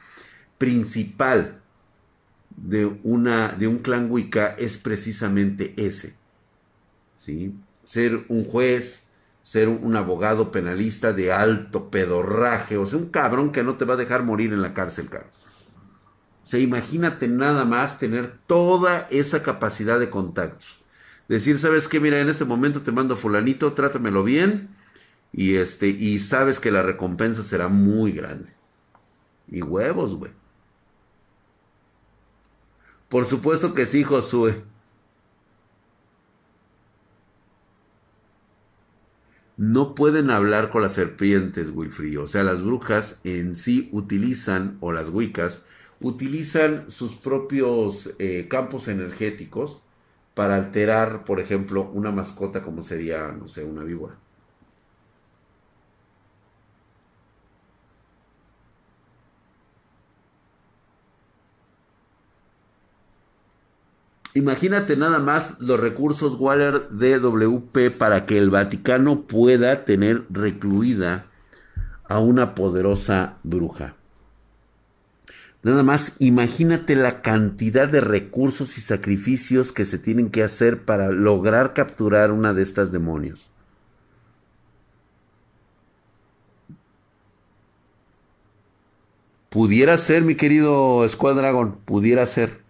principal de, una, de un clan Wicca es precisamente ese. ¿sí? Ser un juez, ser un, abogado penalista de alto pedorraje, o sea, un cabrón que no te va a dejar morir en la cárcel, cabrón. O sea, imagínate nada más tener toda esa capacidad de contactos. Decir, ¿sabes qué? Mira, en este momento te mando fulanito, trátamelo bien. Y este, y sabes que la recompensa será muy grande. Y huevos, güey. Por supuesto que sí, Josué. No pueden hablar con las serpientes, Wilfrío. O sea, las brujas en sí utilizan, o las wicas, utilizan sus propios eh, campos energéticos para alterar, por ejemplo, una mascota como sería, no sé, una víbora. Imagínate nada más los recursos Waller DWP para que el Vaticano pueda tener recluida a una poderosa bruja. Nada más imagínate la cantidad de recursos y sacrificios que se tienen que hacer para lograr capturar una de estas demonios. Pudiera ser, mi querido Squad Dragon, pudiera ser.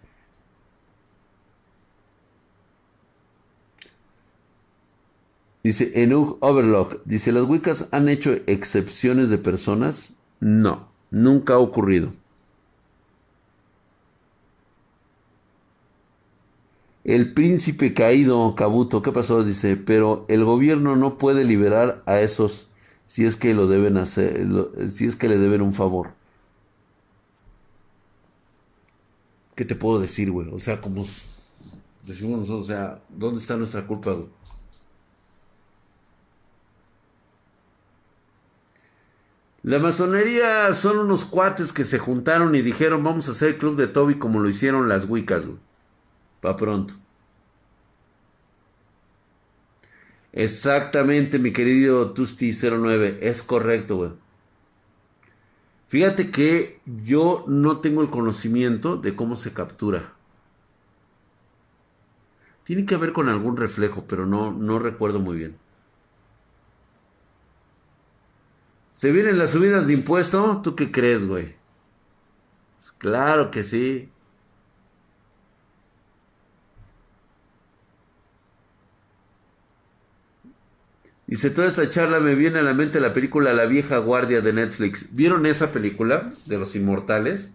Dice Enug Overlock, dice, ¿las Wiccas han hecho excepciones de personas? No, nunca ha ocurrido. El príncipe caído, Kabuto, ¿qué pasó? Dice, pero el gobierno no puede liberar a esos si es que lo deben hacer, si es que le deben un favor. ¿Qué te puedo decir, güey? O sea, como decimos nosotros, o sea, ¿dónde está nuestra culpa? La masonería son unos cuates que se juntaron y dijeron, vamos a hacer el club de Toby como lo hicieron las Wiccas, güey. Pa' pronto. Exactamente, mi querido Tusti09. Es correcto, güey. Fíjate que yo no tengo el conocimiento de cómo se captura. Tiene que ver con algún reflejo, pero no, no recuerdo muy bien. ¿Se vienen las subidas de impuesto? ¿Tú qué crees, güey? Pues claro que sí. Dice, toda esta charla me viene a la mente la película La vieja guardia de Netflix. ¿Vieron esa película de los inmortales?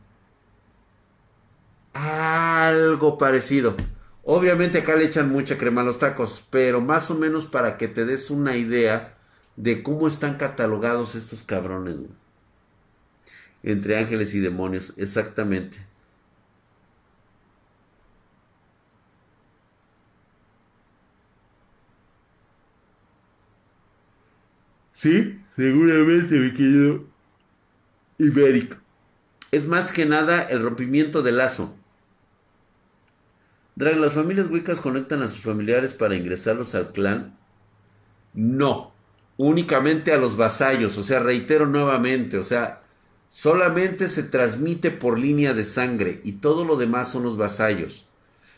Algo parecido. Obviamente acá le echan mucha crema a los tacos, pero más o menos para que te des una idea de cómo están catalogados estos cabrones. Entre ángeles y demonios, exactamente. Sí, seguramente, mi querido Ibérico. Es más que nada el rompimiento del lazo. Drag, ¿las familias wicas conectan a sus familiares para ingresarlos al clan? No, únicamente a los vasallos. O sea, reitero nuevamente, o sea, solamente se transmite por línea de sangre y todo lo demás son los vasallos.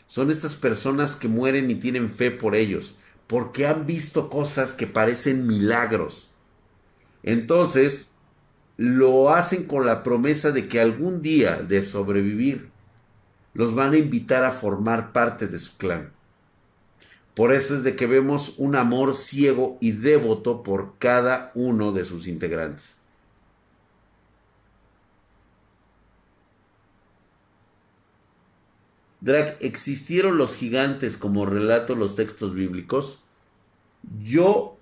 Son estas personas que mueren y tienen fe por ellos, porque han visto cosas que parecen milagros. Entonces, lo hacen con la promesa de que algún día de sobrevivir, los van a invitar a formar parte de su clan. Por eso es de que vemos un amor ciego y devoto por cada uno de sus integrantes. Drag, ¿existieron los gigantes como relato los textos bíblicos? Yo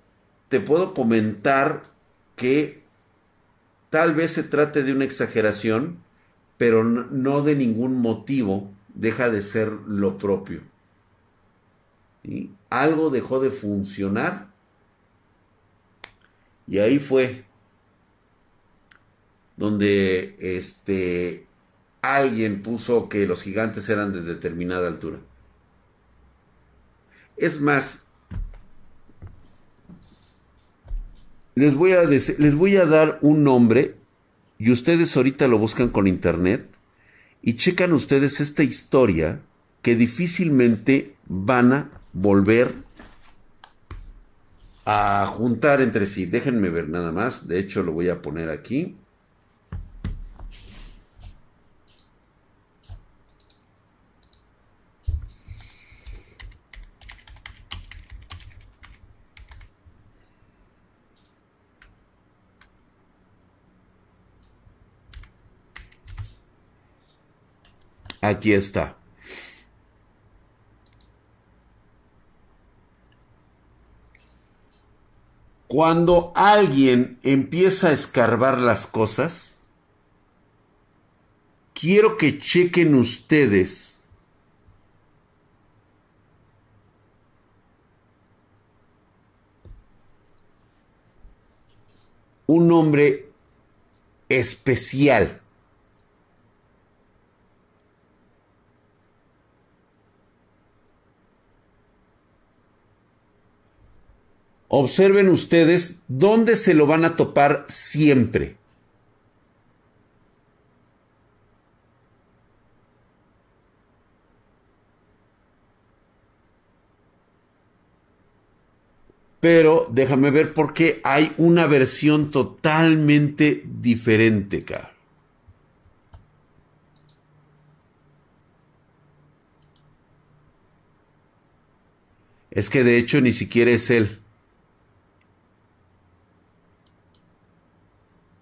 te puedo comentar que tal vez se trate de una exageración, pero no de ningún motivo deja de ser lo propio. Algo dejó de funcionar y ahí fue donde este alguien puso que los gigantes eran de determinada altura. Es más, les voy a, les voy a dar un nombre y ustedes ahorita lo buscan con internet y checan ustedes esta historia que difícilmente van a volver a juntar entre sí. Déjenme ver nada más. De hecho, lo voy a poner aquí. Aquí está. Cuando alguien empieza a escarbar las cosas, quiero que chequen ustedes un nombre especial. Observen ustedes dónde se lo van a topar siempre. Pero déjame ver por qué hay una versión totalmente diferente, acá. Es que de hecho ni siquiera es él.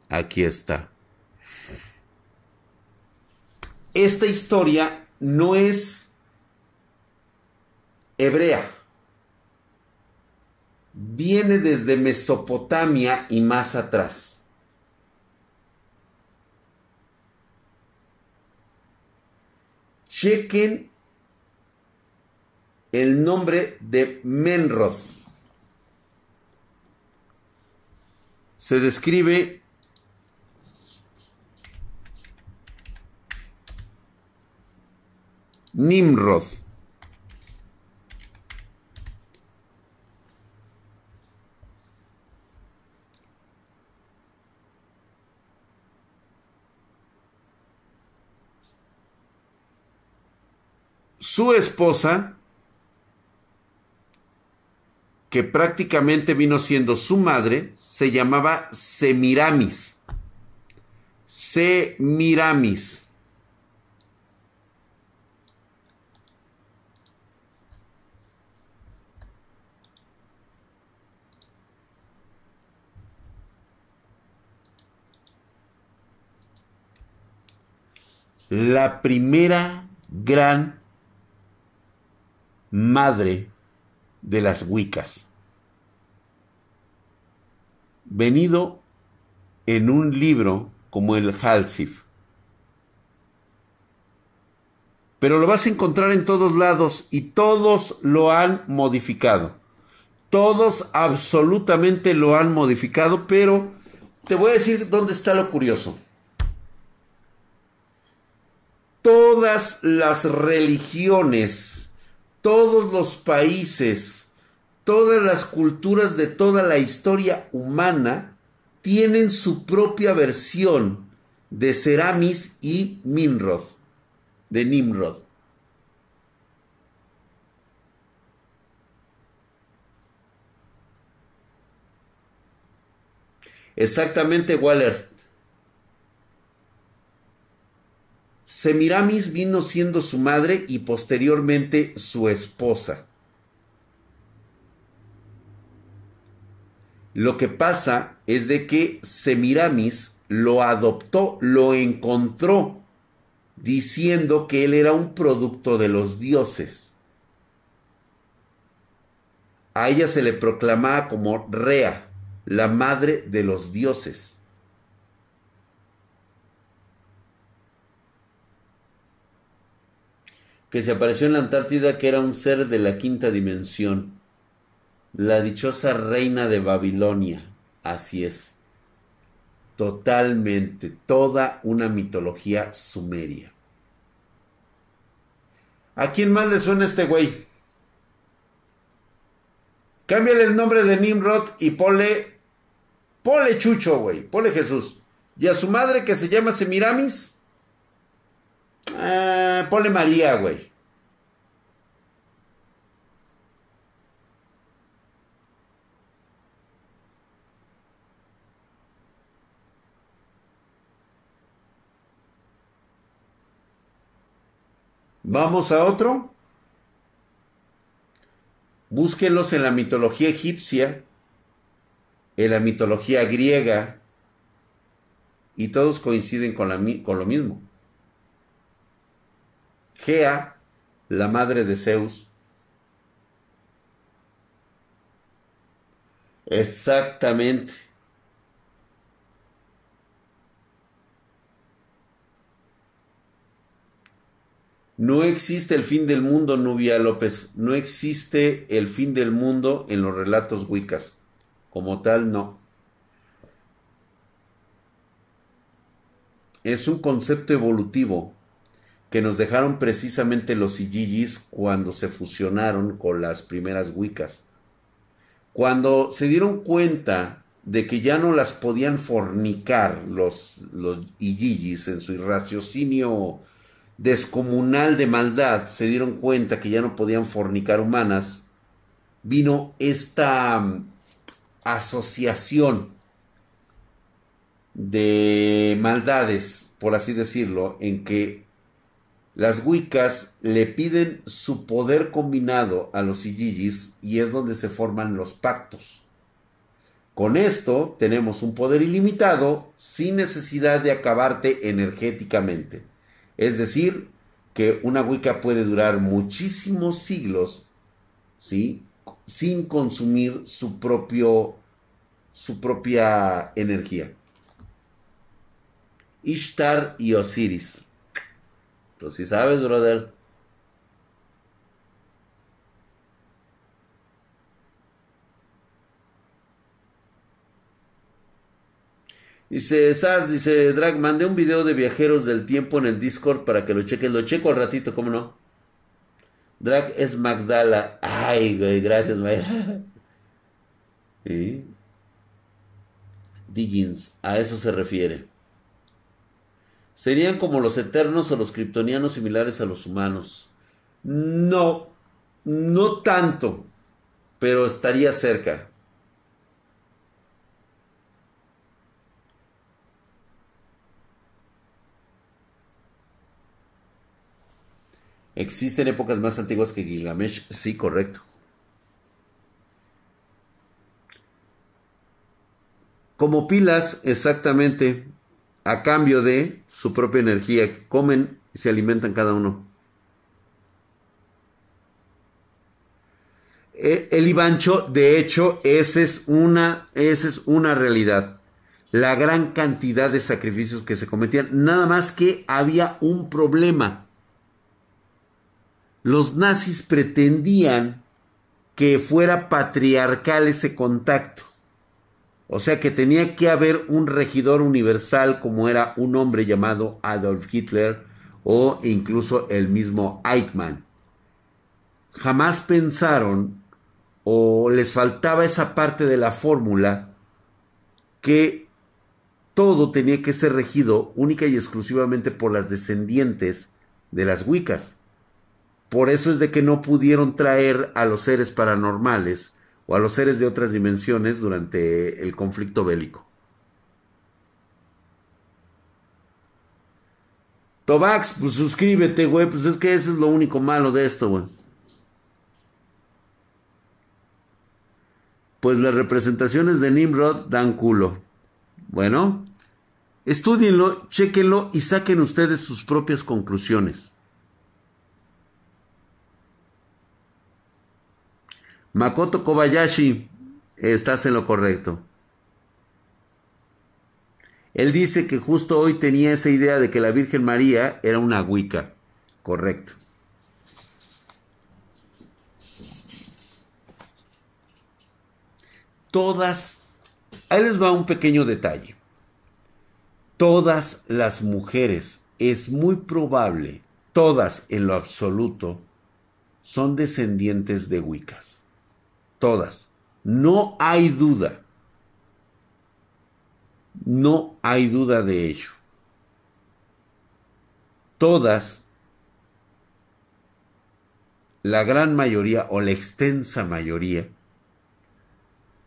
Aquí está. Esta historia no es hebrea. Viene desde Mesopotamia y más atrás. Chequen el nombre de Menroth. Se describe Nimrod. Su esposa, que prácticamente vino siendo su madre, se llamaba Semiramis. Semiramis. La primera gran madre de las Wiccas. Venido en un libro como el Halsif. Pero lo vas a encontrar en todos lados y todos lo han modificado. Todos absolutamente lo han modificado, pero te voy a decir dónde está lo curioso todas las religiones, todos los países, todas las culturas de toda la historia humana tienen su propia versión de Ceramis y Nimrod, de Nimrod. Exactamente, Waller. Semiramis vino siendo su madre y posteriormente su esposa. Lo que pasa es de que Semiramis lo adoptó, lo encontró, diciendo que él era un producto de los dioses. A ella se le proclamaba como Rea, la madre de los dioses. Que se apareció en la Antártida que era un ser de la quinta dimensión. La dichosa reina de Babilonia. Así es. Totalmente. Toda una mitología sumeria. ¿A quién más le suena este güey? Cámbiale el nombre de Nimrod y pole. Pole Chucho, güey. Pole Jesús. Y a su madre que se llama Semiramis. Eh, pole María, güey. Vamos a otro. Búsquenlos en la mitología egipcia, en la mitología griega, y todos coinciden con, con lo mismo. Gea, la madre de Zeus. Exactamente. No existe el fin del mundo, Nubia López. No existe el fin del mundo en los relatos wiccas. Como tal, no. Es un concepto evolutivo que nos dejaron precisamente los Ijijis cuando se fusionaron con las primeras wiccas. Cuando se dieron cuenta de que ya no las podían fornicar los, los en su raciocinio descomunal de maldad se dieron cuenta que ya no podían fornicar humanas, vino esta mm, asociación de maldades, por así decirlo, en que las Wiccas le piden su poder combinado a los Ijijis y es donde se forman los pactos. Con esto tenemos un poder ilimitado sin necesidad de acabarte energéticamente. Es decir, que una Wicca puede durar muchísimos siglos, ¿sí? Sin consumir su propio, su propia energía. Ishtar y Osiris. Entonces, sabes, brother. Dice Sas, dice Drag, mandé un video de viajeros del tiempo en el Discord para que lo cheques. Lo checo al ratito, ¿cómo no? Drag es Magdala. Ay, güey, gracias, Mayra. ¿Sí? Diggins, a eso se refiere. ¿Serían como los eternos o los kryptonianos similares a los humanos? No, no tanto, pero estaría cerca. ¿Existen épocas más antiguas que Gilgamesh? Sí, correcto. Como pilas, exactamente, a cambio de su propia energía, que comen y se alimentan cada uno. E, el Ibancho, de hecho, esa es una, esa es una realidad. La gran cantidad de sacrificios que se cometían, nada más que había un problema los nazis pretendían que fuera patriarcal ese contacto. O sea que tenía que haber un regidor universal como era un hombre llamado Adolf Hitler o incluso el mismo Eichmann. Jamás pensaron o les faltaba esa parte de la fórmula que todo tenía que ser regido única y exclusivamente por las descendientes de las Wiccas. Por eso es de que no pudieron traer a los seres paranormales o a los seres de otras dimensiones durante el conflicto bélico. Tobax, pues suscríbete, güey, pues es que eso es lo único malo de esto, güey. Pues las representaciones de Nimrod dan culo. Bueno, estudienlo, chequenlo y saquen ustedes sus propias conclusiones. Makoto Kobayashi, estás en lo correcto. Él dice que justo hoy tenía esa idea de que la Virgen María era una Wicca. Correcto. Todas, ahí les va un pequeño detalle. Todas las mujeres, es muy probable, todas en lo absoluto, son descendientes de Wiccas. Todas. No hay duda. No hay duda de ello. Todas, la gran mayoría o la extensa mayoría,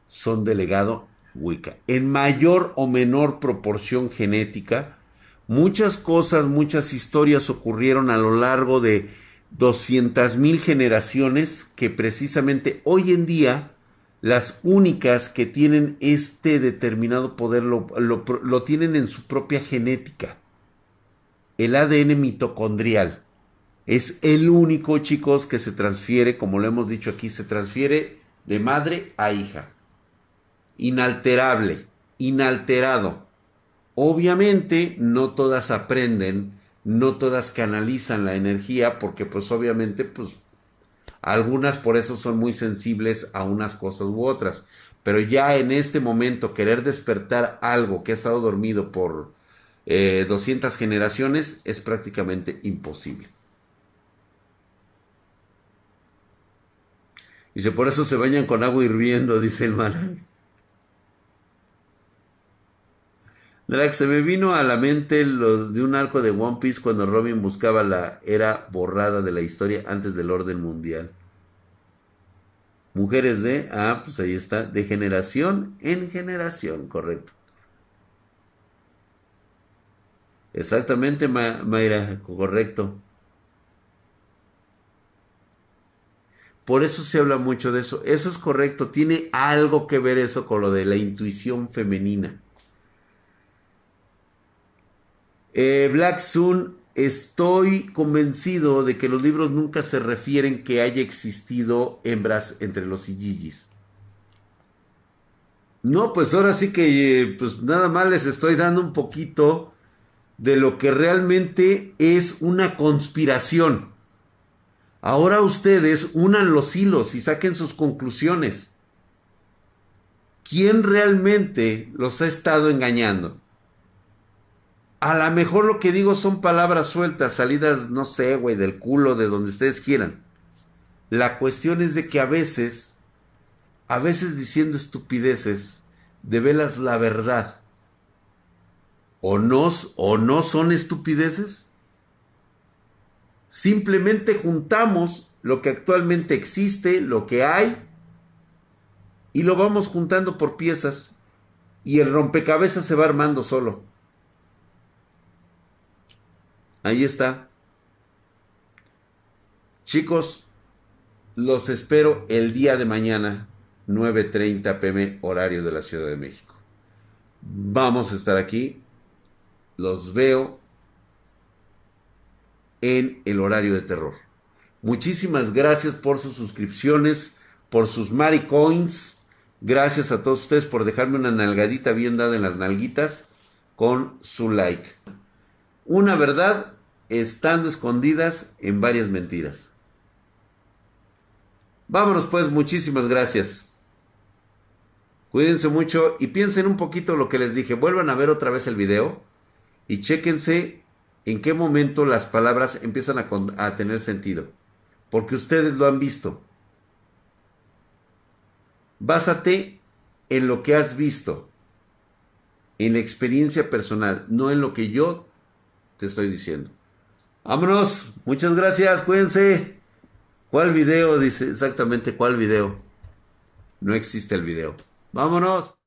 son delegado Wicca. En mayor o menor proporción genética, muchas cosas, muchas historias ocurrieron a lo largo de 200 mil generaciones que precisamente hoy en día las únicas que tienen este determinado poder lo, lo, tienen en su propia genética. El ADN mitocondrial es el único, chicos, que se transfiere, como lo hemos dicho aquí, se transfiere de madre a hija. Inalterable, inalterado. Obviamente no todas aprenden, no todas canalizan la energía, porque pues obviamente pues algunas por eso son muy sensibles a unas cosas u otras. Pero ya en este momento querer despertar algo que ha estado dormido por 200 eh, generaciones es prácticamente imposible. Dice, por eso se bañan con agua hirviendo, dice el man. Se me vino a la mente lo de un arco de One Piece cuando Robin buscaba la era borrada de la historia antes del orden mundial. Mujeres de, ah, pues ahí está, de generación en generación, correcto. Exactamente, Mayra, correcto. Por eso se habla mucho de eso. Eso es correcto. Tiene algo que ver eso con lo de la intuición femenina. Eh, Black Sun, estoy convencido de que los libros nunca se refieren que haya existido hembras entre los Iyigis. No, pues ahora sí que eh, pues nada más les estoy dando un poquito de lo que realmente es una conspiración. Ahora ustedes unan los hilos y saquen sus conclusiones. ¿Quién realmente los ha estado engañando? A lo mejor lo que digo son palabras sueltas, salidas, no sé, güey, del culo, de donde ustedes quieran. La cuestión es de que a veces, a veces diciendo estupideces, develas la verdad. ¿O no, o no son estupideces? Simplemente juntamos lo que actualmente existe, lo que hay, y lo vamos juntando por piezas. Y el rompecabezas se va armando solo. Ahí está. Chicos, los espero el día de mañana, 9.30 pm horario de la Ciudad de México. Vamos a estar aquí. Los veo en el horario de terror. Muchísimas gracias por sus suscripciones, por sus maricoins. Gracias a todos ustedes por dejarme una nalgadita bien dada en las nalguitas con su like. Una verdad estando escondidas en varias mentiras. Vámonos pues, muchísimas gracias. Cuídense mucho y piensen un poquito lo que les dije. Vuelvan a ver otra vez el video y chéquense en qué momento las palabras empiezan a, a tener sentido. Porque ustedes lo han visto. Básate en lo que has visto, en la experiencia personal, no en lo que yo te estoy diciendo. Vámonos, muchas gracias, cuídense. ¿Cuál video? Dice exactamente cuál video. No existe el video. Vámonos.